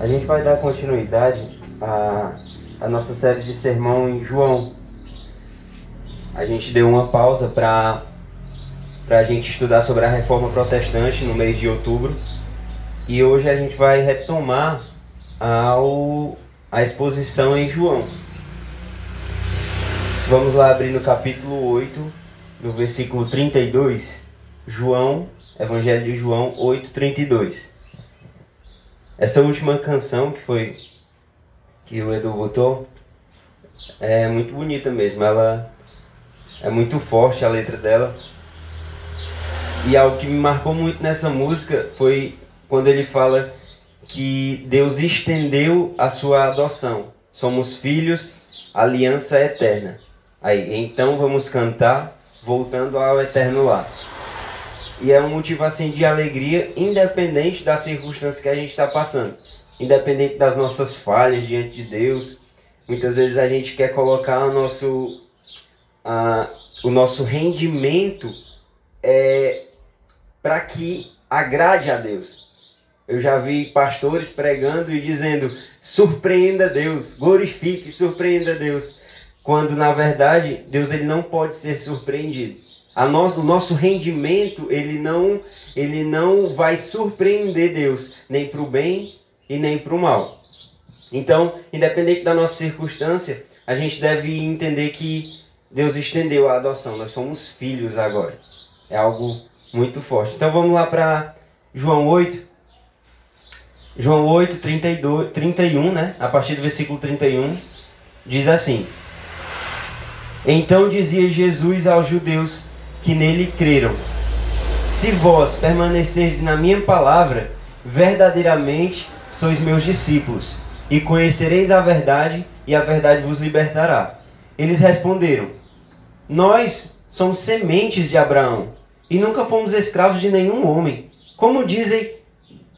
A gente vai dar continuidade à, à nossa série de sermão em João. A gente deu uma pausa para a gente estudar sobre a reforma protestante no mês de outubro. E hoje a gente vai retomar ao, a exposição em João. Vamos lá abrir no capítulo 8, no versículo 32. João, Evangelho de João 8, 32. Essa última canção que foi que o Edu botou é muito bonita mesmo. Ela é muito forte a letra dela. E algo que me marcou muito nessa música foi quando ele fala que Deus estendeu a sua adoção. Somos filhos, aliança eterna. Aí, então vamos cantar voltando ao eterno lar. E é um motivo assim de alegria, independente da circunstância que a gente está passando, independente das nossas falhas diante de Deus. Muitas vezes a gente quer colocar o nosso, a, o nosso rendimento é, para que agrade a Deus. Eu já vi pastores pregando e dizendo: surpreenda Deus, glorifique, surpreenda Deus. Quando na verdade Deus ele não pode ser surpreendido a nosso, o nosso rendimento ele não, ele não vai surpreender Deus, nem para o bem e nem para o mal. Então, independente da nossa circunstância, a gente deve entender que Deus estendeu a adoção. Nós somos filhos agora. É algo muito forte. Então vamos lá para João 8. João 8, 32, 31, né? A partir do versículo 31, diz assim: Então dizia Jesus aos judeus que nele creram. Se vós permanecerdes na minha palavra, verdadeiramente sois meus discípulos, e conhecereis a verdade, e a verdade vos libertará. Eles responderam: Nós somos sementes de Abraão, e nunca fomos escravos de nenhum homem. Como dizem,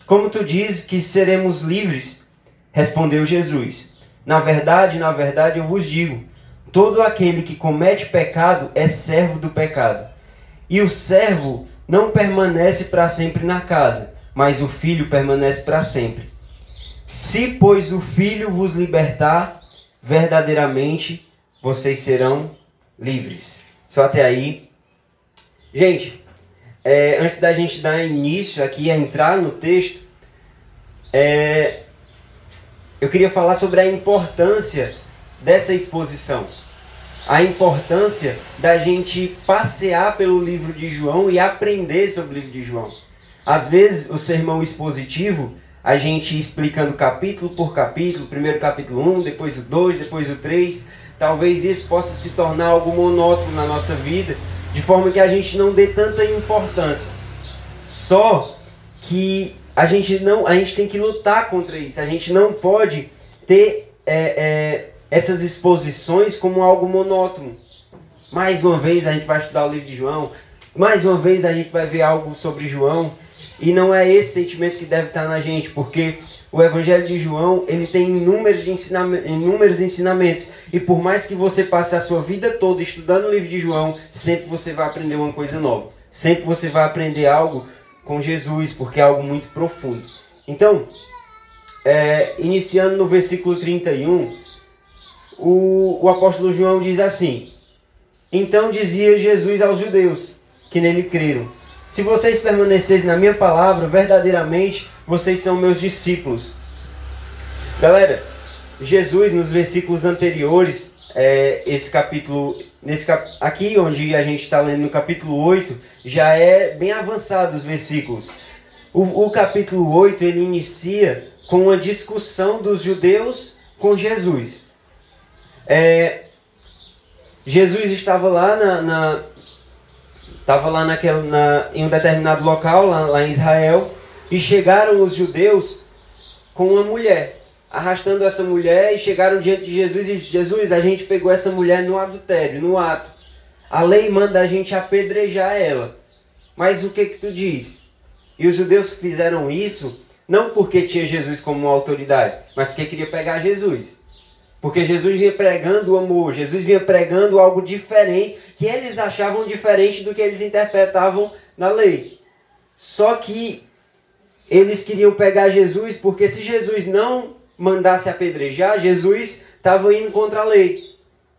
como tu dizes que seremos livres? Respondeu Jesus: Na verdade, na verdade eu vos digo, todo aquele que comete pecado é servo do pecado. E o servo não permanece para sempre na casa, mas o filho permanece para sempre. Se, pois, o filho vos libertar, verdadeiramente vocês serão livres. Só até aí. Gente, é, antes da gente dar início aqui a entrar no texto, é, eu queria falar sobre a importância dessa exposição a importância da gente passear pelo livro de João e aprender sobre o livro de João. Às vezes, o sermão expositivo, a gente explicando capítulo por capítulo, primeiro capítulo 1, depois o 2, depois o 3, talvez isso possa se tornar algo monótono na nossa vida, de forma que a gente não dê tanta importância. Só que a gente não, a gente tem que lutar contra isso. A gente não pode ter é, é, essas exposições como algo monótono. Mais uma vez a gente vai estudar o livro de João, mais uma vez a gente vai ver algo sobre João, e não é esse sentimento que deve estar na gente, porque o Evangelho de João ele tem inúmeros, ensinamentos, inúmeros ensinamentos, e por mais que você passe a sua vida toda estudando o livro de João, sempre você vai aprender uma coisa nova, sempre você vai aprender algo com Jesus, porque é algo muito profundo. Então, é, iniciando no versículo 31, o, o apóstolo João diz assim: Então dizia Jesus aos judeus que nele creram: Se vocês permanecerem na minha palavra, verdadeiramente vocês são meus discípulos. Galera, Jesus nos versículos anteriores, é, esse capítulo, nesse cap, aqui onde a gente está lendo no capítulo 8, já é bem avançado os versículos. O, o capítulo 8 ele inicia com uma discussão dos judeus com Jesus. É, Jesus estava lá na, na estava lá naquela, na, em um determinado local lá, lá em Israel e chegaram os judeus com uma mulher arrastando essa mulher e chegaram diante de Jesus e disse, Jesus, a gente pegou essa mulher no adultério, no ato. A lei manda a gente apedrejar ela. Mas o que que tu diz? E os judeus fizeram isso não porque tinha Jesus como autoridade, mas porque queria pegar Jesus. Porque Jesus vinha pregando o amor, Jesus vinha pregando algo diferente, que eles achavam diferente do que eles interpretavam na lei. Só que eles queriam pegar Jesus porque se Jesus não mandasse apedrejar, Jesus estava indo contra a lei.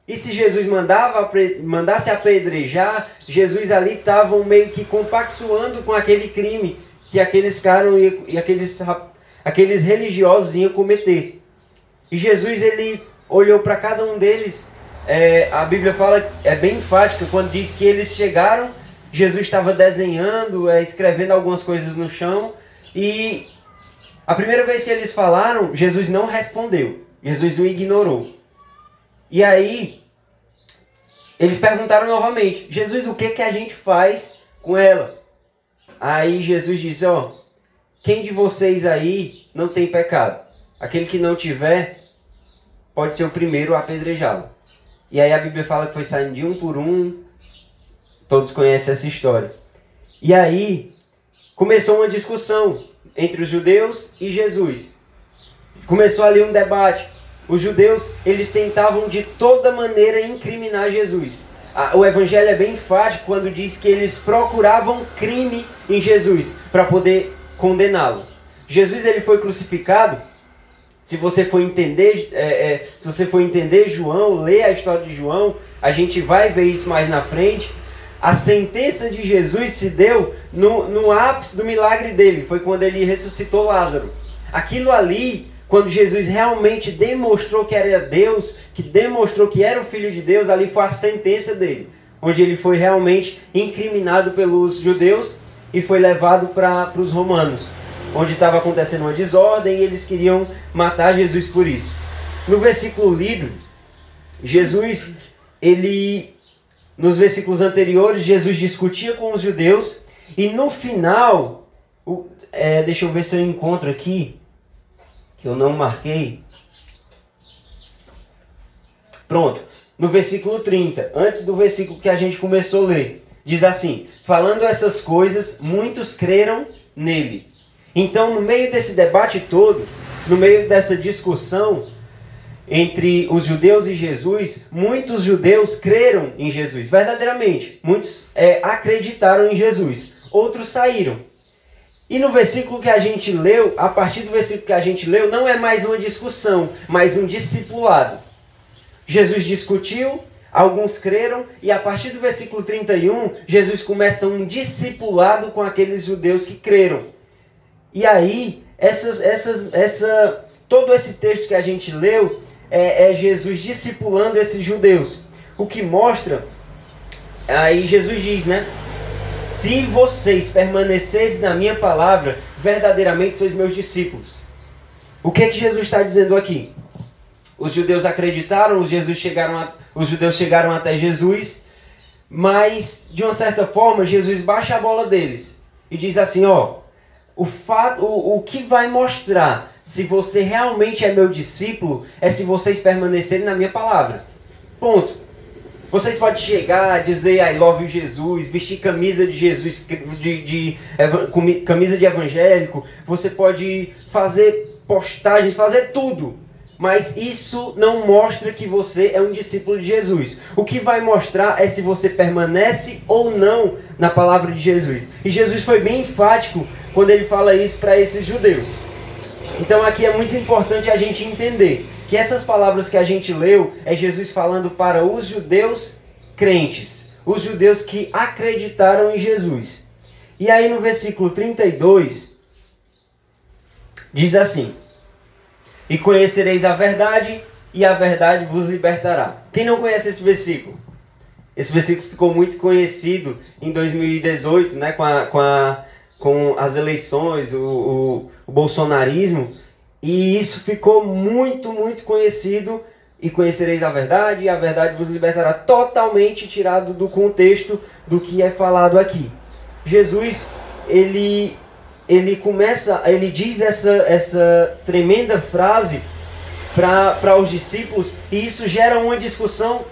E se Jesus mandava, mandasse apedrejar, Jesus ali estava meio que compactuando com aquele crime que aqueles caras e aqueles, aqueles religiosos iam cometer. E Jesus ele olhou para cada um deles. É, a Bíblia fala, é bem enfática, quando diz que eles chegaram, Jesus estava desenhando, é, escrevendo algumas coisas no chão, e a primeira vez que eles falaram, Jesus não respondeu. Jesus o ignorou. E aí, eles perguntaram novamente: Jesus, o que, que a gente faz com ela? Aí Jesus disse: Ó, quem de vocês aí não tem pecado? Aquele que não tiver, pode ser o primeiro a apedrejá-lo. E aí a Bíblia fala que foi saindo de um por um. Todos conhecem essa história. E aí começou uma discussão entre os judeus e Jesus. Começou ali um debate. Os judeus, eles tentavam de toda maneira incriminar Jesus. O evangelho é bem enfático quando diz que eles procuravam crime em Jesus para poder condená-lo. Jesus ele foi crucificado. Se você for entender, é, é, se você for entender João, ler a história de João, a gente vai ver isso mais na frente. A sentença de Jesus se deu no, no ápice do milagre dele, foi quando ele ressuscitou Lázaro. Aquilo ali, quando Jesus realmente demonstrou que era Deus, que demonstrou que era o Filho de Deus, ali foi a sentença dele, onde ele foi realmente incriminado pelos judeus e foi levado para os romanos, onde estava acontecendo uma desordem e eles queriam matar Jesus por isso. No versículo lido, Jesus ele nos versículos anteriores, Jesus discutia com os judeus e no final, o, é, deixa eu ver se eu encontro aqui, que eu não marquei. Pronto, no versículo 30, antes do versículo que a gente começou a ler, diz assim: Falando essas coisas, muitos creram nele. Então, no meio desse debate todo, no meio dessa discussão, entre os judeus e Jesus, muitos judeus creram em Jesus, verdadeiramente. Muitos é, acreditaram em Jesus, outros saíram. E no versículo que a gente leu, a partir do versículo que a gente leu, não é mais uma discussão, mas um discipulado. Jesus discutiu, alguns creram, e a partir do versículo 31, Jesus começa um discipulado com aqueles judeus que creram. E aí, essas, essas, essa, todo esse texto que a gente leu é, é Jesus discipulando esses judeus. O que mostra, aí Jesus diz, né? Se vocês permanecerem na minha palavra, verdadeiramente sois meus discípulos. O que, é que Jesus está dizendo aqui? Os judeus acreditaram, os, Jesus chegaram a, os judeus chegaram até Jesus, mas de uma certa forma Jesus baixa a bola deles e diz assim: ó, o, fato, o, o que vai mostrar se você realmente é meu discípulo, é se vocês permanecerem na minha palavra. Ponto. Vocês podem chegar, dizer I love Jesus, vestir camisa de Jesus, de, de, de, camisa de evangélico, você pode fazer postagens, fazer tudo. Mas isso não mostra que você é um discípulo de Jesus. O que vai mostrar é se você permanece ou não na palavra de Jesus. E Jesus foi bem enfático quando ele fala isso para esses judeus. Então aqui é muito importante a gente entender que essas palavras que a gente leu é Jesus falando para os judeus crentes, os judeus que acreditaram em Jesus. E aí no versículo 32 diz assim: E conhecereis a verdade, e a verdade vos libertará. Quem não conhece esse versículo? Esse versículo ficou muito conhecido em 2018, né, com, a, com, a, com as eleições, o, o o bolsonarismo, e isso ficou muito, muito conhecido. E conhecereis a verdade, e a verdade vos libertará totalmente tirado do contexto do que é falado aqui. Jesus, ele, ele começa, ele diz essa, essa tremenda frase para os discípulos, e isso gera uma discussão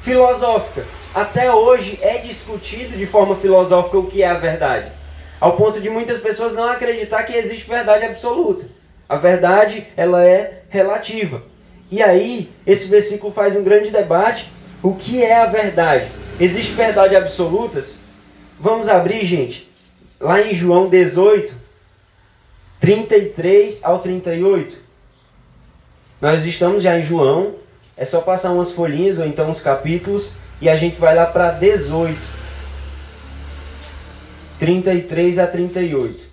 filosófica. Até hoje é discutido de forma filosófica o que é a verdade. Ao ponto de muitas pessoas não acreditar que existe verdade absoluta. A verdade, ela é relativa. E aí, esse versículo faz um grande debate. O que é a verdade? Existe verdade absolutas? Vamos abrir, gente, lá em João 18. 33 ao 38. Nós estamos já em João, é só passar umas folhinhas ou então uns capítulos e a gente vai lá para 18. 33 a 38.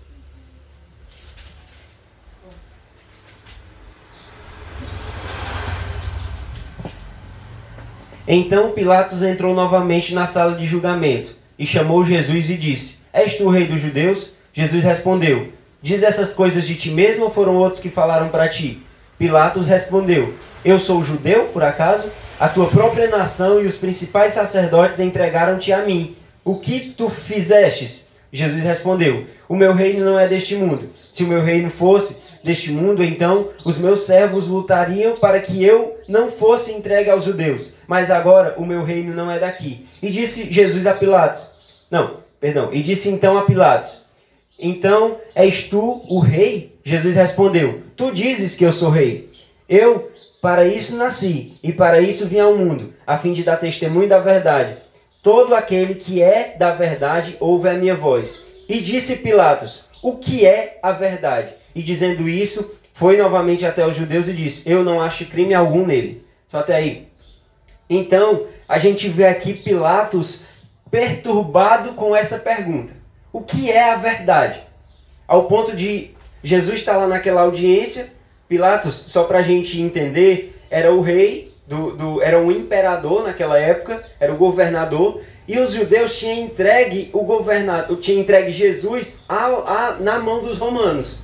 Então Pilatos entrou novamente na sala de julgamento e chamou Jesus e disse: És tu o rei dos judeus? Jesus respondeu: Diz essas coisas de ti mesmo ou foram outros que falaram para ti? Pilatos respondeu: Eu sou judeu, por acaso? A tua própria nação e os principais sacerdotes entregaram-te a mim. O que tu fizestes? Jesus respondeu: O meu reino não é deste mundo. Se o meu reino fosse deste mundo, então os meus servos lutariam para que eu não fosse entregue aos judeus. Mas agora o meu reino não é daqui. E disse Jesus a Pilatos: Não, perdão. E disse então a Pilatos: Então és tu o rei? Jesus respondeu: Tu dizes que eu sou rei. Eu para isso nasci e para isso vim ao mundo, a fim de dar testemunho da verdade. Todo aquele que é da verdade ouve a minha voz. E disse Pilatos: O que é a verdade? E dizendo isso, foi novamente até os judeus e disse: Eu não acho crime algum nele. Só até aí. Então, a gente vê aqui Pilatos perturbado com essa pergunta: O que é a verdade? Ao ponto de Jesus estar lá naquela audiência, Pilatos, só para a gente entender, era o rei do, do, era um imperador naquela época, era o governador, e os judeus tinham entregue o governador, tinham entregue Jesus a, a, na mão dos romanos,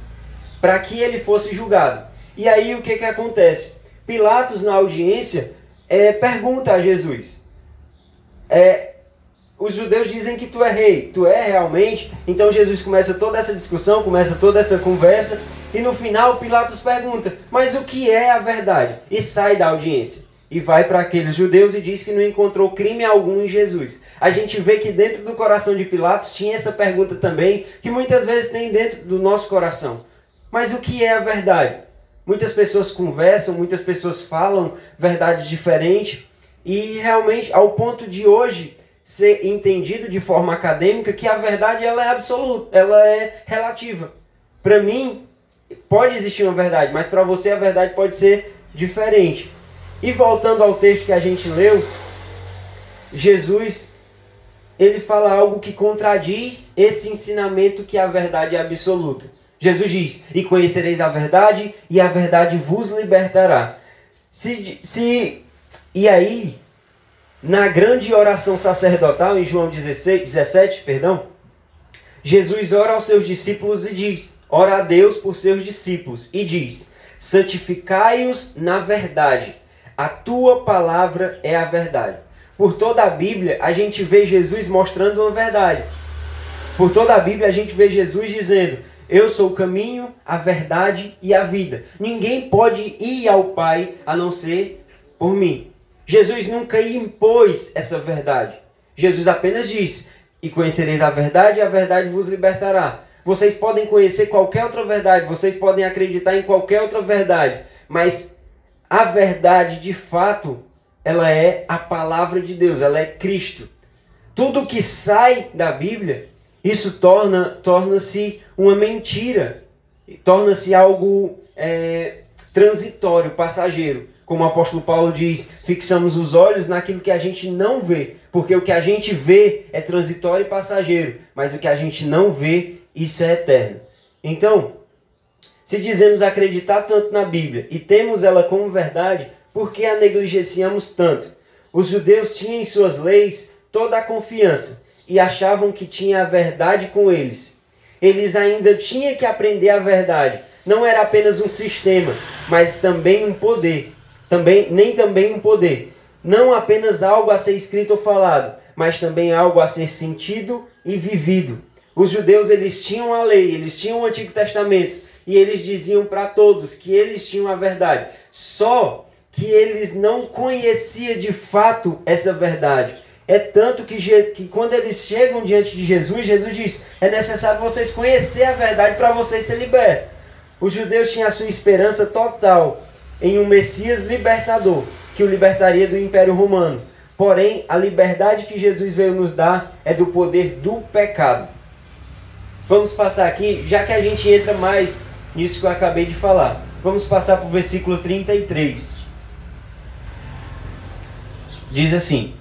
para que ele fosse julgado. E aí o que, que acontece? Pilatos, na audiência, é, pergunta a Jesus: é, os judeus dizem que tu é rei, tu é realmente? Então Jesus começa toda essa discussão, começa toda essa conversa, e no final Pilatos pergunta: mas o que é a verdade? E sai da audiência e vai para aqueles judeus e diz que não encontrou crime algum em Jesus. A gente vê que dentro do coração de Pilatos tinha essa pergunta também, que muitas vezes tem dentro do nosso coração. Mas o que é a verdade? Muitas pessoas conversam, muitas pessoas falam verdades diferentes, e realmente, ao ponto de hoje ser entendido de forma acadêmica que a verdade ela é absoluta, ela é relativa. Para mim, pode existir uma verdade, mas para você a verdade pode ser diferente. E voltando ao texto que a gente leu, Jesus ele fala algo que contradiz esse ensinamento que a verdade é absoluta. Jesus diz: "E conhecereis a verdade, e a verdade vos libertará". Se, se e aí, na grande oração sacerdotal em João 16, 17, perdão, Jesus ora aos seus discípulos e diz: ora a Deus por seus discípulos e diz: santificai-os na verdade. A tua palavra é a verdade. Por toda a Bíblia, a gente vê Jesus mostrando uma verdade. Por toda a Bíblia, a gente vê Jesus dizendo: Eu sou o caminho, a verdade e a vida. Ninguém pode ir ao Pai a não ser por mim. Jesus nunca impôs essa verdade. Jesus apenas disse: E conhecereis a verdade, e a verdade vos libertará. Vocês podem conhecer qualquer outra verdade, vocês podem acreditar em qualquer outra verdade, mas a verdade de fato, ela é a palavra de Deus, ela é Cristo. Tudo que sai da Bíblia, isso torna torna-se uma mentira, torna-se algo é, transitório, passageiro. Como o apóstolo Paulo diz, fixamos os olhos naquilo que a gente não vê, porque o que a gente vê é transitório e passageiro, mas o que a gente não vê, isso é eterno. Então, se dizemos acreditar tanto na Bíblia e temos ela como verdade, por que a negligenciamos tanto? Os judeus tinham em suas leis toda a confiança e achavam que tinha a verdade com eles. Eles ainda tinham que aprender a verdade. Não era apenas um sistema, mas também um poder. Também, nem também um poder. Não apenas algo a ser escrito ou falado, mas também algo a ser sentido e vivido. Os judeus eles tinham a lei, eles tinham o Antigo Testamento, e eles diziam para todos que eles tinham a verdade. Só que eles não conheciam de fato essa verdade. É tanto que, que quando eles chegam diante de Jesus, Jesus diz: é necessário vocês conhecer a verdade para vocês ser libertos. Os judeus tinham a sua esperança total em um Messias libertador, que o libertaria do Império Romano. Porém, a liberdade que Jesus veio nos dar é do poder do pecado. Vamos passar aqui, já que a gente entra mais nisso que eu acabei de falar. Vamos passar para o versículo 33. Diz assim: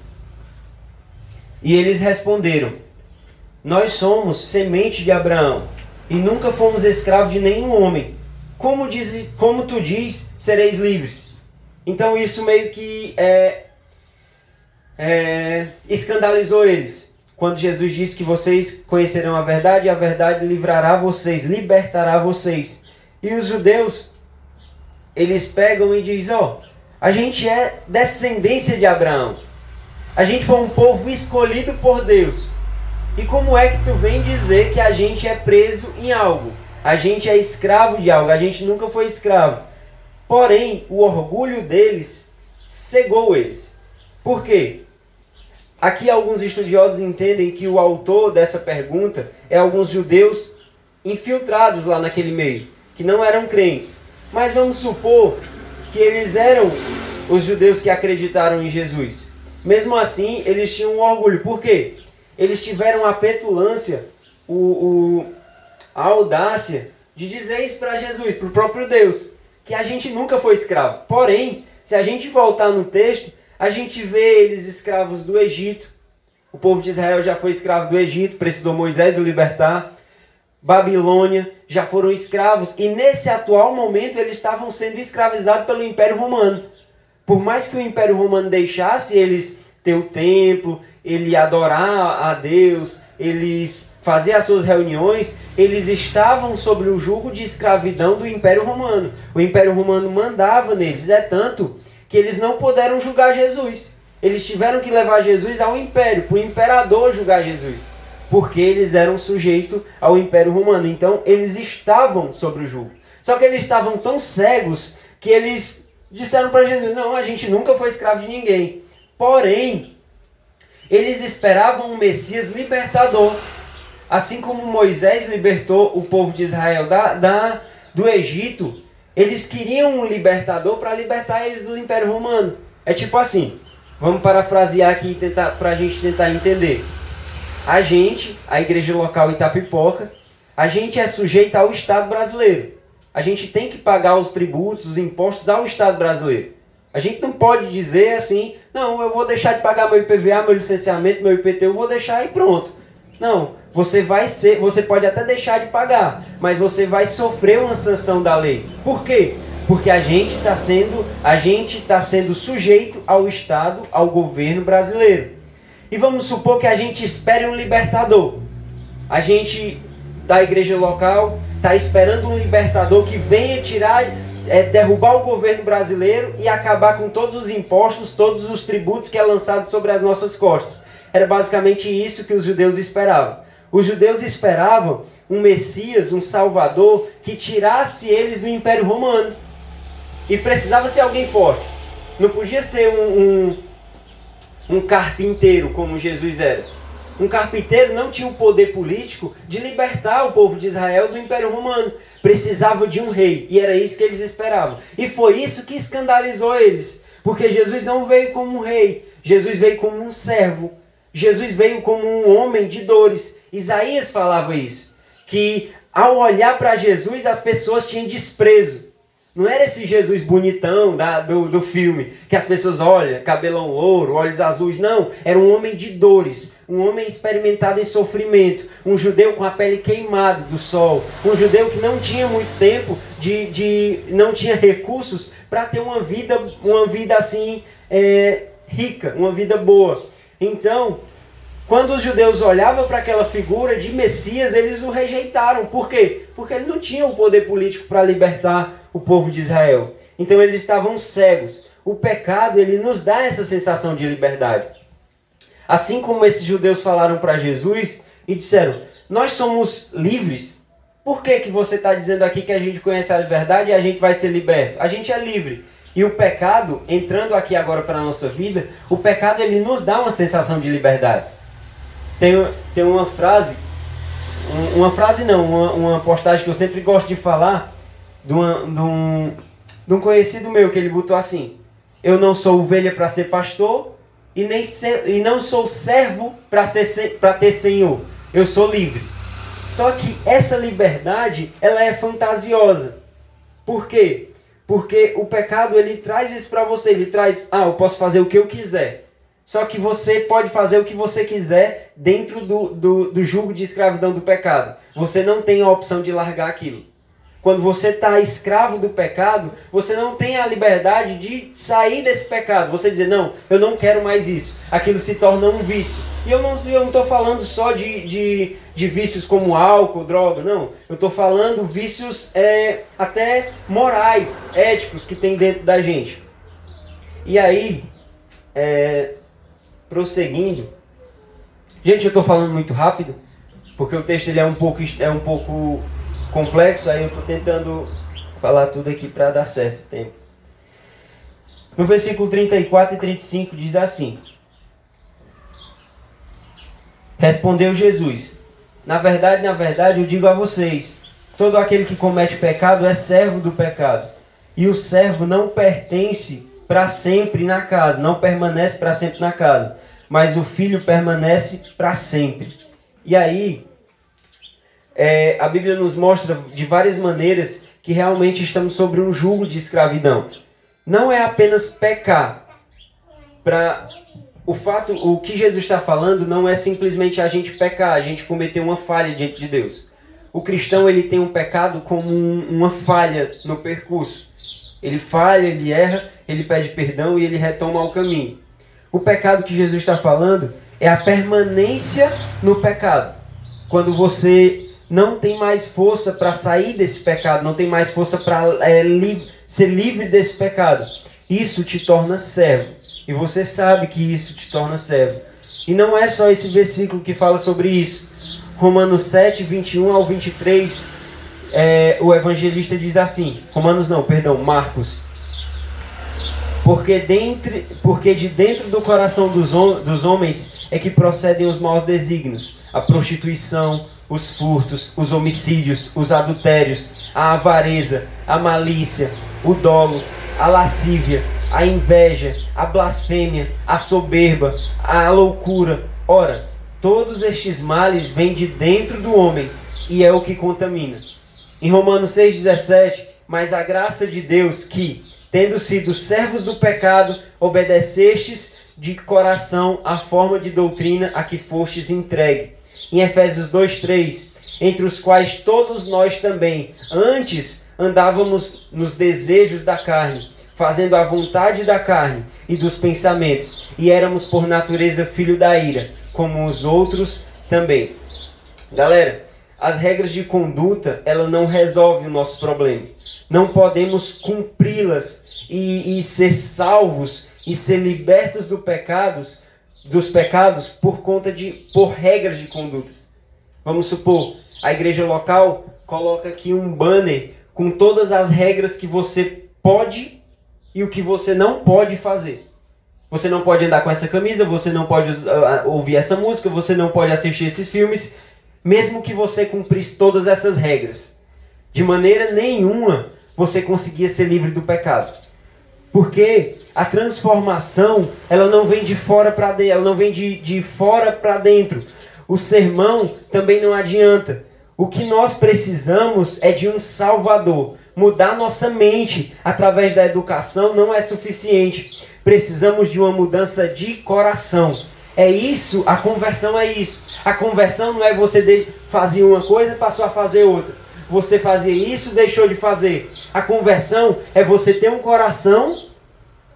E eles responderam: Nós somos semente de Abraão e nunca fomos escravos de nenhum homem. Como, diz, como tu diz, sereis livres. Então isso meio que é, é, escandalizou eles. Quando Jesus disse que vocês conhecerão a verdade e a verdade livrará vocês, libertará vocês. E os judeus, eles pegam e dizem, ó, oh, a gente é descendência de Abraão. A gente foi um povo escolhido por Deus. E como é que tu vem dizer que a gente é preso em algo? A gente é escravo de algo, a gente nunca foi escravo. Porém, o orgulho deles cegou eles. Por quê? Aqui alguns estudiosos entendem que o autor dessa pergunta é alguns judeus infiltrados lá naquele meio, que não eram crentes. Mas vamos supor que eles eram os judeus que acreditaram em Jesus. Mesmo assim, eles tinham um orgulho. Por quê? Eles tiveram a petulância, o, o a audácia de dizer isso para Jesus, para o próprio Deus, que a gente nunca foi escravo. Porém, se a gente voltar no texto, a gente vê eles escravos do Egito. O povo de Israel já foi escravo do Egito, precisou Moisés o libertar. Babilônia já foram escravos e nesse atual momento eles estavam sendo escravizados pelo Império Romano. Por mais que o Império Romano deixasse eles ter o templo, ele adorar a Deus, eles fazer as suas reuniões, eles estavam sobre o jugo de escravidão do Império Romano. O Império Romano mandava neles, é tanto que eles não puderam julgar Jesus. Eles tiveram que levar Jesus ao império, para o imperador julgar Jesus, porque eles eram sujeitos ao Império Romano. Então, eles estavam sobre o jugo. Só que eles estavam tão cegos que eles disseram para Jesus: Não, a gente nunca foi escravo de ninguém. Porém, eles esperavam um Messias libertador. Assim como Moisés libertou o povo de Israel da, da, do Egito, eles queriam um libertador para libertar eles do Império Romano. É tipo assim, vamos parafrasear aqui para a gente tentar entender. A gente, a igreja local Itapipoca, a gente é sujeita ao Estado brasileiro. A gente tem que pagar os tributos, os impostos ao Estado brasileiro. A gente não pode dizer assim, não, eu vou deixar de pagar meu IPVA, meu licenciamento, meu IPT, eu vou deixar e pronto. Não, você vai ser, você pode até deixar de pagar, mas você vai sofrer uma sanção da lei. Por quê? Porque a gente está sendo, a gente está sendo sujeito ao Estado, ao governo brasileiro. E vamos supor que a gente espere um libertador. A gente da igreja local está esperando um libertador que venha tirar, é, derrubar o governo brasileiro e acabar com todos os impostos, todos os tributos que é lançado sobre as nossas costas. Era basicamente isso que os judeus esperavam. Os judeus esperavam um Messias, um Salvador, que tirasse eles do Império Romano. E precisava ser alguém forte. Não podia ser um, um, um carpinteiro como Jesus era. Um carpinteiro não tinha o poder político de libertar o povo de Israel do Império Romano. Precisava de um rei. E era isso que eles esperavam. E foi isso que escandalizou eles. Porque Jesus não veio como um rei. Jesus veio como um servo Jesus veio como um homem de dores. Isaías falava isso. Que ao olhar para Jesus, as pessoas tinham desprezo. Não era esse Jesus bonitão da, do, do filme, que as pessoas olham, cabelão louro, olhos azuis. Não, era um homem de dores, um homem experimentado em sofrimento, um judeu com a pele queimada do sol, um judeu que não tinha muito tempo, de, de não tinha recursos para ter uma vida, uma vida assim é, rica, uma vida boa. Então, quando os judeus olhavam para aquela figura de Messias, eles o rejeitaram. Por quê? Porque ele não tinha o poder político para libertar o povo de Israel. Então eles estavam cegos. O pecado, ele nos dá essa sensação de liberdade. Assim como esses judeus falaram para Jesus e disseram: Nós somos livres. Por que, que você está dizendo aqui que a gente conhece a liberdade e a gente vai ser liberto? A gente é livre. E o pecado, entrando aqui agora para a nossa vida, o pecado ele nos dá uma sensação de liberdade. Tem, tem uma frase, uma frase não, uma, uma postagem que eu sempre gosto de falar, de, uma, de, um, de um conhecido meu, que ele botou assim: Eu não sou ovelha para ser pastor e, nem ser, e não sou servo para ter senhor. Eu sou livre. Só que essa liberdade, ela é fantasiosa. Por quê? Porque o pecado ele traz isso para você, ele traz, ah, eu posso fazer o que eu quiser. Só que você pode fazer o que você quiser dentro do, do, do jugo de escravidão do pecado. Você não tem a opção de largar aquilo. Quando você está escravo do pecado, você não tem a liberdade de sair desse pecado. Você dizer, não, eu não quero mais isso. Aquilo se torna um vício. E eu não estou falando só de, de, de, vícios como álcool, droga, não. Eu estou falando vícios é, até morais, éticos que tem dentro da gente. E aí, é, prosseguindo. Gente, eu estou falando muito rápido, porque o texto ele é um pouco, é um pouco complexo, aí eu estou tentando falar tudo aqui para dar certo o tempo. No versículo 34 e 35 diz assim: Respondeu Jesus: Na verdade, na verdade, eu digo a vocês: todo aquele que comete pecado é servo do pecado, e o servo não pertence para sempre na casa, não permanece para sempre na casa, mas o filho permanece para sempre. E aí, é, a Bíblia nos mostra de várias maneiras que realmente estamos sobre um jugo de escravidão. Não é apenas pecar. Para o fato, o que Jesus está falando não é simplesmente a gente pecar, a gente cometer uma falha diante de Deus. O cristão ele tem um pecado como um, uma falha no percurso. Ele falha, ele erra, ele pede perdão e ele retoma o caminho. O pecado que Jesus está falando é a permanência no pecado. Quando você não tem mais força para sair desse pecado, não tem mais força para é, li ser livre desse pecado. Isso te torna servo. E você sabe que isso te torna servo. E não é só esse versículo que fala sobre isso. Romanos 7, 21 ao 23, é, o evangelista diz assim: Romanos não, perdão, Marcos. Porque, dentre, porque de dentro do coração dos, dos homens é que procedem os maus desígnios, a prostituição, os furtos, os homicídios, os adultérios, a avareza, a malícia, o dolo, a lascívia, a inveja, a blasfêmia, a soberba, a loucura. Ora, todos estes males vêm de dentro do homem e é o que contamina. Em Romanos 6,17, mas a graça de Deus que, tendo sido servos do pecado, obedecestes de coração à forma de doutrina a que fostes entregue em Efésios 2:3, entre os quais todos nós também antes andávamos nos desejos da carne, fazendo a vontade da carne e dos pensamentos, e éramos por natureza filho da ira, como os outros também. Galera, as regras de conduta, ela não resolve o nosso problema. Não podemos cumpri-las e, e ser salvos e ser libertos do pecados dos pecados por conta de por regras de condutas. Vamos supor, a igreja local coloca aqui um banner com todas as regras que você pode e o que você não pode fazer. Você não pode andar com essa camisa, você não pode uh, ouvir essa música, você não pode assistir esses filmes, mesmo que você cumprisse todas essas regras. De maneira nenhuma você conseguia ser livre do pecado. Porque a transformação, ela não vem de fora para dentro, ela não vem de, de fora para dentro. O sermão também não adianta. O que nós precisamos é de um Salvador. Mudar nossa mente através da educação não é suficiente. Precisamos de uma mudança de coração. É isso, a conversão é isso. A conversão não é você fazer uma coisa e passou a fazer outra. Você fazia isso, deixou de fazer. A conversão é você ter um coração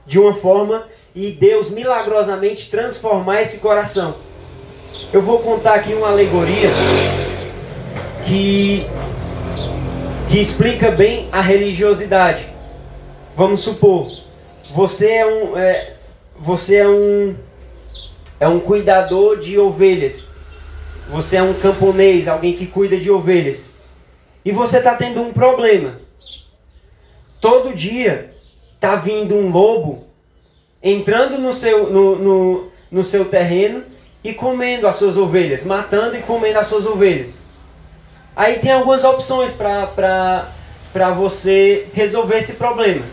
de uma forma e Deus milagrosamente transformar esse coração. Eu vou contar aqui uma alegoria que, que explica bem a religiosidade. Vamos supor, você é um, é, você é um, é um cuidador de ovelhas. Você é um camponês, alguém que cuida de ovelhas. E você está tendo um problema. Todo dia tá vindo um lobo entrando no seu, no, no, no seu terreno e comendo as suas ovelhas, matando e comendo as suas ovelhas. Aí tem algumas opções para você resolver esse problema.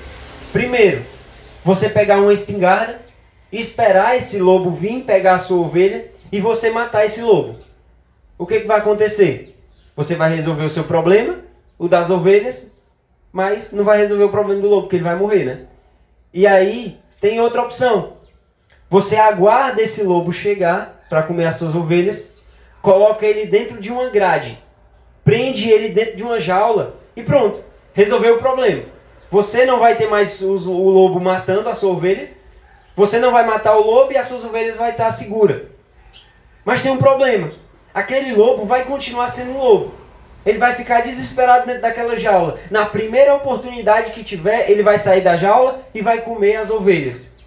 Primeiro, você pegar uma espingarda, esperar esse lobo vir pegar a sua ovelha e você matar esse lobo. O que, que vai acontecer? Você vai resolver o seu problema, o das ovelhas, mas não vai resolver o problema do lobo, porque ele vai morrer, né? E aí tem outra opção. Você aguarda esse lobo chegar para comer as suas ovelhas, coloca ele dentro de uma grade, prende ele dentro de uma jaula e pronto, resolveu o problema. Você não vai ter mais o, lobo matando a sua ovelha, você não vai matar o lobo e as suas ovelhas vai estar segura. Mas tem um problema. Aquele lobo vai continuar sendo um lobo. Ele vai ficar desesperado dentro daquela jaula. Na primeira oportunidade que tiver, ele vai sair da jaula e vai comer as ovelhas.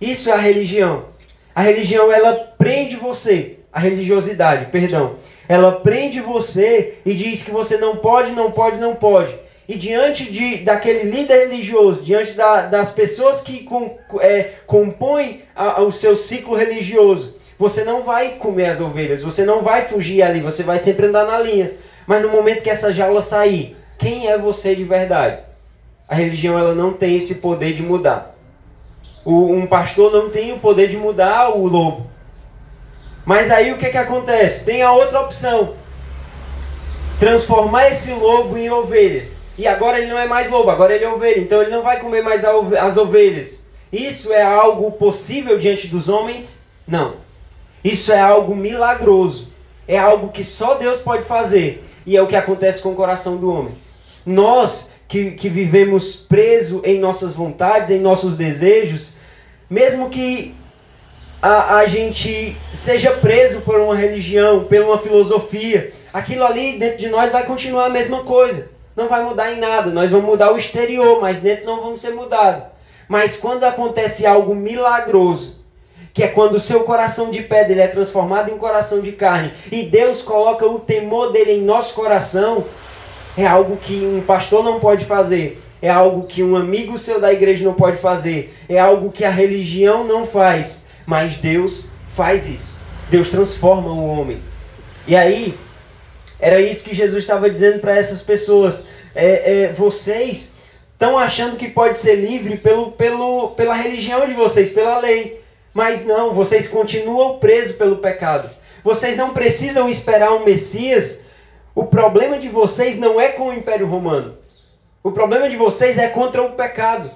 Isso é a religião. A religião ela prende você, a religiosidade, perdão. Ela prende você e diz que você não pode, não pode, não pode. E diante de, daquele líder religioso, diante da, das pessoas que com, é, compõem a, o seu ciclo religioso, você não vai comer as ovelhas, você não vai fugir ali, você vai sempre andar na linha. Mas no momento que essa jaula sair, quem é você de verdade? A religião ela não tem esse poder de mudar. O, um pastor não tem o poder de mudar o lobo. Mas aí o que, que acontece? Tem a outra opção. Transformar esse lobo em ovelha. E agora ele não é mais lobo, agora ele é ovelha. Então ele não vai comer mais as ovelhas. Isso é algo possível diante dos homens? Não. Isso é algo milagroso. É algo que só Deus pode fazer. E é o que acontece com o coração do homem. Nós que, que vivemos preso em nossas vontades, em nossos desejos, mesmo que a, a gente seja preso por uma religião, por uma filosofia, aquilo ali dentro de nós vai continuar a mesma coisa. Não vai mudar em nada. Nós vamos mudar o exterior, mas dentro não vamos ser mudados. Mas quando acontece algo milagroso, que é quando o seu coração de pedra ele é transformado em coração de carne, e Deus coloca o temor dele em nosso coração, é algo que um pastor não pode fazer, é algo que um amigo seu da igreja não pode fazer, é algo que a religião não faz, mas Deus faz isso. Deus transforma o homem. E aí, era isso que Jesus estava dizendo para essas pessoas. É, é, vocês estão achando que pode ser livre pelo, pelo, pela religião de vocês, pela lei. Mas não, vocês continuam presos pelo pecado. Vocês não precisam esperar um Messias. O problema de vocês não é com o Império Romano. O problema de vocês é contra o pecado.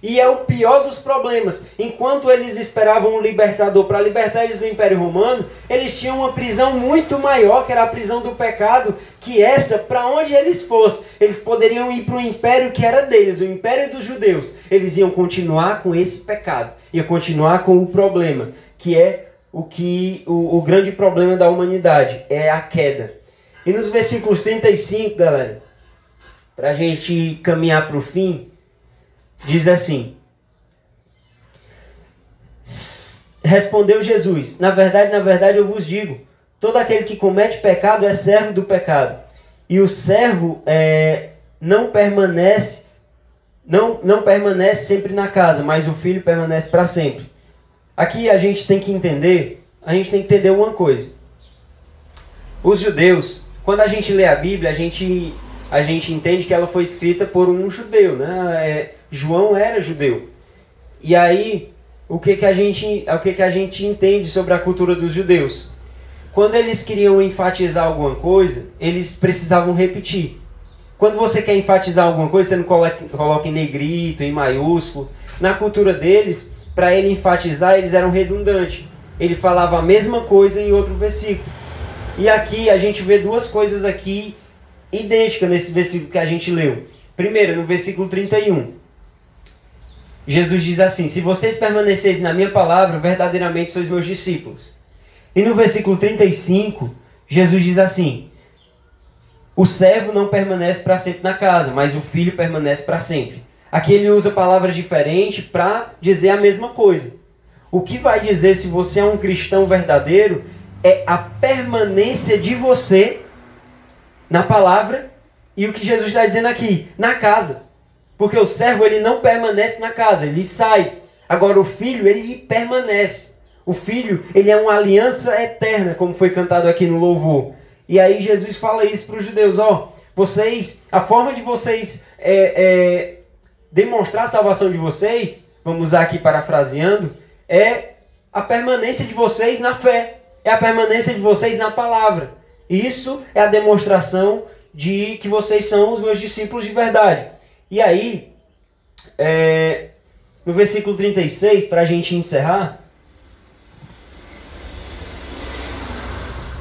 E é o pior dos problemas. Enquanto eles esperavam um libertador para libertar eles do Império Romano, eles tinham uma prisão muito maior, que era a prisão do pecado, que essa, para onde eles fossem, eles poderiam ir para o império que era deles, o império dos judeus. Eles iam continuar com esse pecado, ia continuar com o problema, que é o que o, o grande problema da humanidade, é a queda. E nos versículos 35, galera, para a gente caminhar para o fim, diz assim: Respondeu Jesus: Na verdade, na verdade eu vos digo: todo aquele que comete pecado é servo do pecado. E o servo é, não permanece não, não permanece sempre na casa, mas o filho permanece para sempre. Aqui a gente tem que entender, a gente tem que entender uma coisa. Os judeus, quando a gente lê a Bíblia, a gente a gente entende que ela foi escrita por um judeu, né? É, João era judeu. E aí, o que, que, a gente, o que, que a gente entende sobre a cultura dos judeus? Quando eles queriam enfatizar alguma coisa, eles precisavam repetir. Quando você quer enfatizar alguma coisa, você não coloca, em negrito, em maiúsculo. Na cultura deles, para ele enfatizar, eles eram redundantes. Ele falava a mesma coisa em outro versículo. E aqui a gente vê duas coisas aqui idênticas nesse versículo que a gente leu. Primeiro, no versículo 31. Jesus diz assim: Se vocês permanecerem na minha palavra, verdadeiramente sois meus discípulos. E no versículo 35, Jesus diz assim: O servo não permanece para sempre na casa, mas o filho permanece para sempre. Aqui ele usa palavras diferentes para dizer a mesma coisa. O que vai dizer se você é um cristão verdadeiro é a permanência de você na palavra e o que Jesus está dizendo aqui, na casa. Porque o servo ele não permanece na casa, ele sai. Agora o filho ele permanece. O filho ele é uma aliança eterna, como foi cantado aqui no louvor. E aí Jesus fala isso para os judeus, ó, vocês, a forma de vocês é, é, demonstrar a salvação de vocês, vamos usar aqui parafraseando, é a permanência de vocês na fé, é a permanência de vocês na palavra. Isso é a demonstração de que vocês são os meus discípulos de verdade. E aí, é, no versículo 36, para a gente encerrar,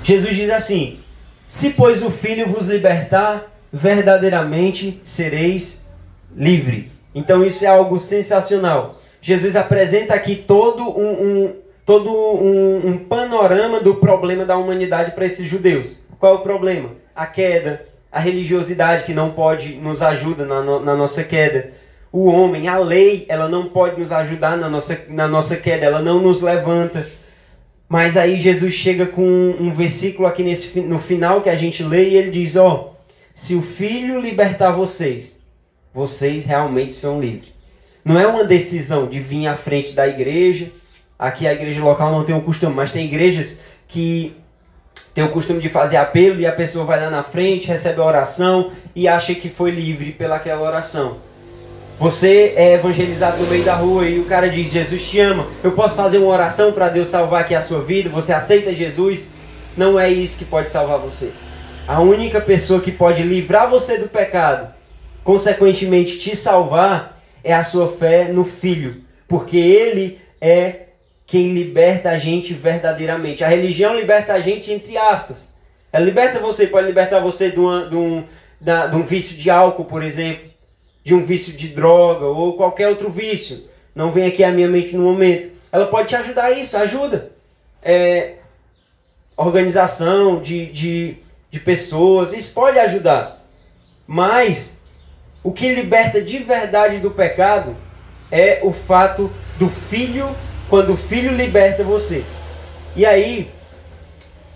Jesus diz assim: Se, pois, o Filho vos libertar, verdadeiramente sereis livre. Então, isso é algo sensacional. Jesus apresenta aqui todo um, um todo um, um, panorama do problema da humanidade para esses judeus. Qual é o problema? A queda, a religiosidade que não pode nos ajuda na, no, na nossa queda. O homem, a lei, ela não pode nos ajudar na nossa, na nossa queda, ela não nos levanta. Mas aí Jesus chega com um versículo aqui nesse, no final que a gente lê e ele diz: Ó, oh, se o filho libertar vocês, vocês realmente são livres. Não é uma decisão de vir à frente da igreja. Aqui a igreja local não tem o costume, mas tem igrejas que tem o costume de fazer apelo e a pessoa vai lá na frente, recebe a oração e acha que foi livre pelaquela oração. Você é evangelizado no meio da rua e o cara diz: Jesus te ama. Eu posso fazer uma oração para Deus salvar aqui a sua vida? Você aceita Jesus? Não é isso que pode salvar você. A única pessoa que pode livrar você do pecado, consequentemente te salvar, é a sua fé no Filho, porque Ele é quem liberta a gente verdadeiramente. A religião liberta a gente entre aspas. Ela liberta você, pode libertar você de, uma, de, um, de um vício de álcool, por exemplo de um vício de droga ou qualquer outro vício. Não vem aqui à minha mente no momento. Ela pode te ajudar a isso, ajuda. É, organização de, de, de pessoas, isso pode ajudar. Mas o que liberta de verdade do pecado é o fato do filho, quando o filho liberta você. E aí,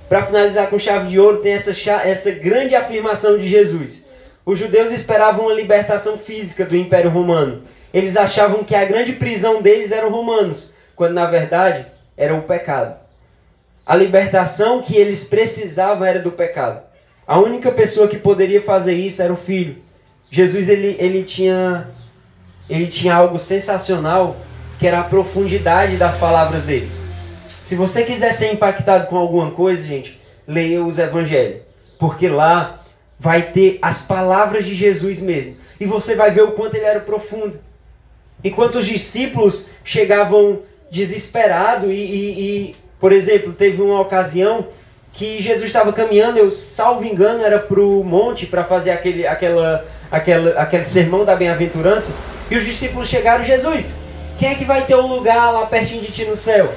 para finalizar com chave de ouro, tem essa, essa grande afirmação de Jesus. Os judeus esperavam uma libertação física do Império Romano. Eles achavam que a grande prisão deles eram romanos, quando na verdade era o pecado. A libertação que eles precisavam era do pecado. A única pessoa que poderia fazer isso era o filho. Jesus ele, ele tinha ele tinha algo sensacional que era a profundidade das palavras dele. Se você quiser ser impactado com alguma coisa, gente, leia os evangelhos, porque lá vai ter as palavras de Jesus mesmo. E você vai ver o quanto ele era profundo. Enquanto os discípulos chegavam desesperados e, e, e, por exemplo, teve uma ocasião que Jesus estava caminhando, eu salvo engano, era para o monte para fazer aquele, aquela, aquela, aquele sermão da bem-aventurança. E os discípulos chegaram, Jesus, quem é que vai ter um lugar lá pertinho de ti no céu?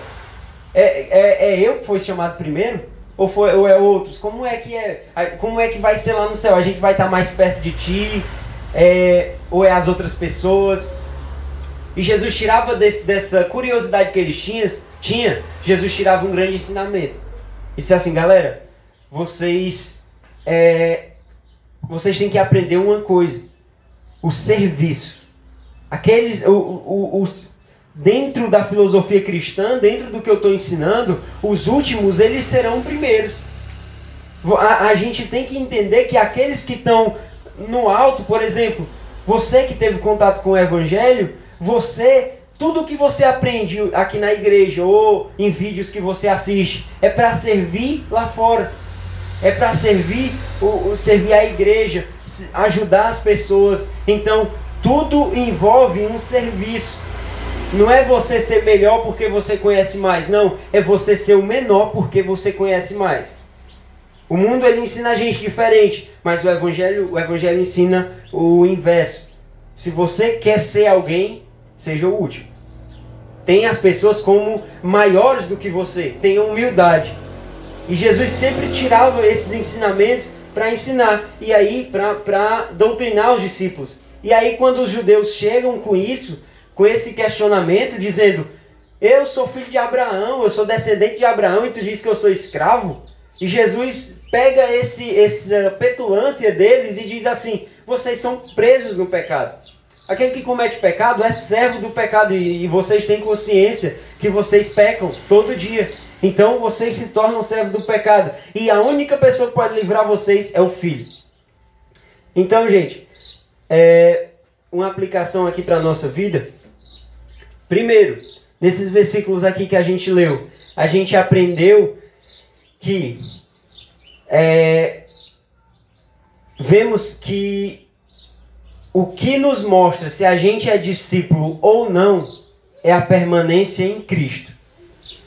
É, é, é eu que foi chamado primeiro? Ou, foi, ou é outros? Como é que é? Como é que vai ser lá no céu? A gente vai estar mais perto de ti? É, ou é as outras pessoas? E Jesus tirava desse, dessa curiosidade que eles tinham, tinha, Jesus tirava um grande ensinamento. E disse assim, galera, vocês, é, vocês têm que aprender uma coisa: o serviço. Aqueles, o, o, os, dentro da filosofia cristã, dentro do que eu estou ensinando, os últimos eles serão primeiros. A, a gente tem que entender que aqueles que estão no alto, por exemplo, você que teve contato com o Evangelho, você, tudo que você aprende aqui na igreja ou em vídeos que você assiste, é para servir lá fora. É para servir, o, servir a igreja, ajudar as pessoas. Então, tudo envolve um serviço. Não é você ser melhor porque você conhece mais, não. É você ser o menor porque você conhece mais. O mundo ele ensina a gente diferente, mas o evangelho, o evangelho ensina o inverso. Se você quer ser alguém, seja o último. Tenha as pessoas como maiores do que você. Tenha humildade. E Jesus sempre tirava esses ensinamentos para ensinar e aí para doutrinar os discípulos. E aí quando os judeus chegam com isso, com esse questionamento, dizendo: Eu sou filho de Abraão, eu sou descendente de Abraão e tu diz que eu sou escravo? E Jesus pega esse, essa petulância deles e diz assim: Vocês são presos no pecado. Aquele que comete pecado é servo do pecado e, e vocês têm consciência que vocês pecam todo dia. Então vocês se tornam servos do pecado. E a única pessoa que pode livrar vocês é o Filho. Então, gente, é, uma aplicação aqui para a nossa vida. Primeiro, nesses versículos aqui que a gente leu, a gente aprendeu que é, vemos que o que nos mostra se a gente é discípulo ou não é a permanência em Cristo.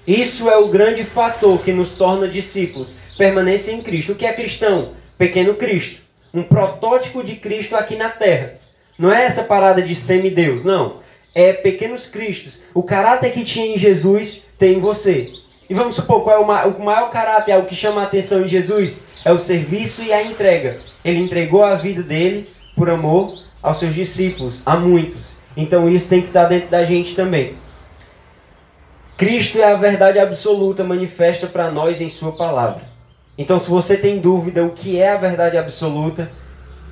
Isso é o grande fator que nos torna discípulos. Permanência em Cristo. O que é cristão? Pequeno Cristo. Um protótipo de Cristo aqui na terra. Não é essa parada de semideus, não. É pequenos Cristos. O caráter que tinha em Jesus tem em você. E vamos supor qual é o maior, o maior caráter, é o que chama a atenção em Jesus? É o serviço e a entrega. Ele entregou a vida dele por amor aos seus discípulos, a muitos. Então isso tem que estar dentro da gente também. Cristo é a verdade absoluta manifesta para nós em Sua palavra. Então, se você tem dúvida o que é a verdade absoluta,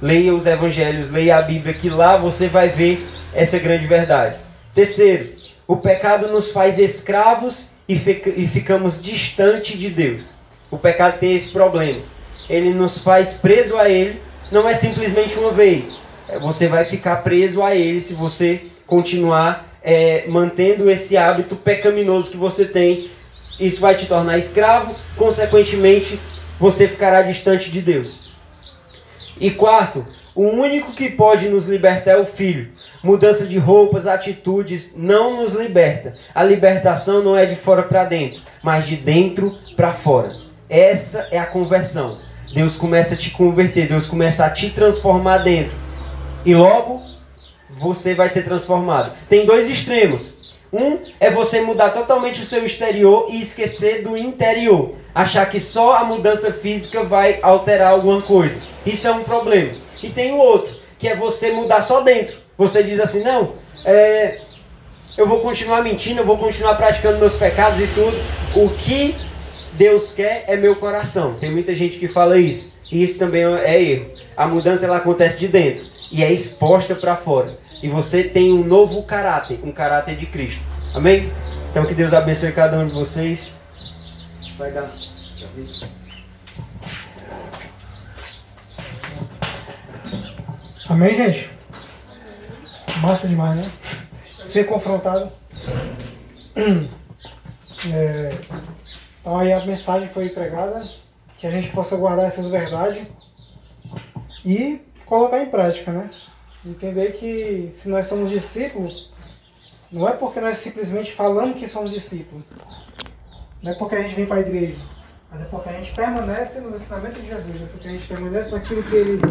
leia os evangelhos, leia a Bíblia, que lá você vai ver essa grande verdade. Terceiro, o pecado nos faz escravos e, e ficamos distante de Deus. O pecado tem esse problema. Ele nos faz preso a ele, não é simplesmente uma vez. É, você vai ficar preso a ele se você continuar é, mantendo esse hábito pecaminoso que você tem. Isso vai te tornar escravo, consequentemente, você ficará distante de Deus. E quarto, o único que pode nos libertar é o Filho. Mudança de roupas, atitudes não nos liberta. A libertação não é de fora para dentro, mas de dentro para fora. Essa é a conversão. Deus começa a te converter, Deus começa a te transformar dentro. E logo você vai ser transformado. Tem dois extremos. Um é você mudar totalmente o seu exterior e esquecer do interior. Achar que só a mudança física vai alterar alguma coisa. Isso é um problema. E tem o outro, que é você mudar só dentro. Você diz assim, não, é, eu vou continuar mentindo, eu vou continuar praticando meus pecados e tudo. O que Deus quer é meu coração. Tem muita gente que fala isso. E isso também é erro. A mudança ela acontece de dentro e é exposta para fora. E você tem um novo caráter, um caráter de Cristo. Amém? Então que Deus abençoe cada um de vocês. Vai dar. Amém, gente? Massa demais, né? Ser confrontado. É, então aí a mensagem foi pregada, que a gente possa guardar essas verdades e colocar em prática, né? Entender que se nós somos discípulos, não é porque nós simplesmente falamos que somos discípulos. Não é porque a gente vem para a igreja, mas é porque a gente permanece nos ensinamentos de Jesus, é porque a gente permanece naquilo que ele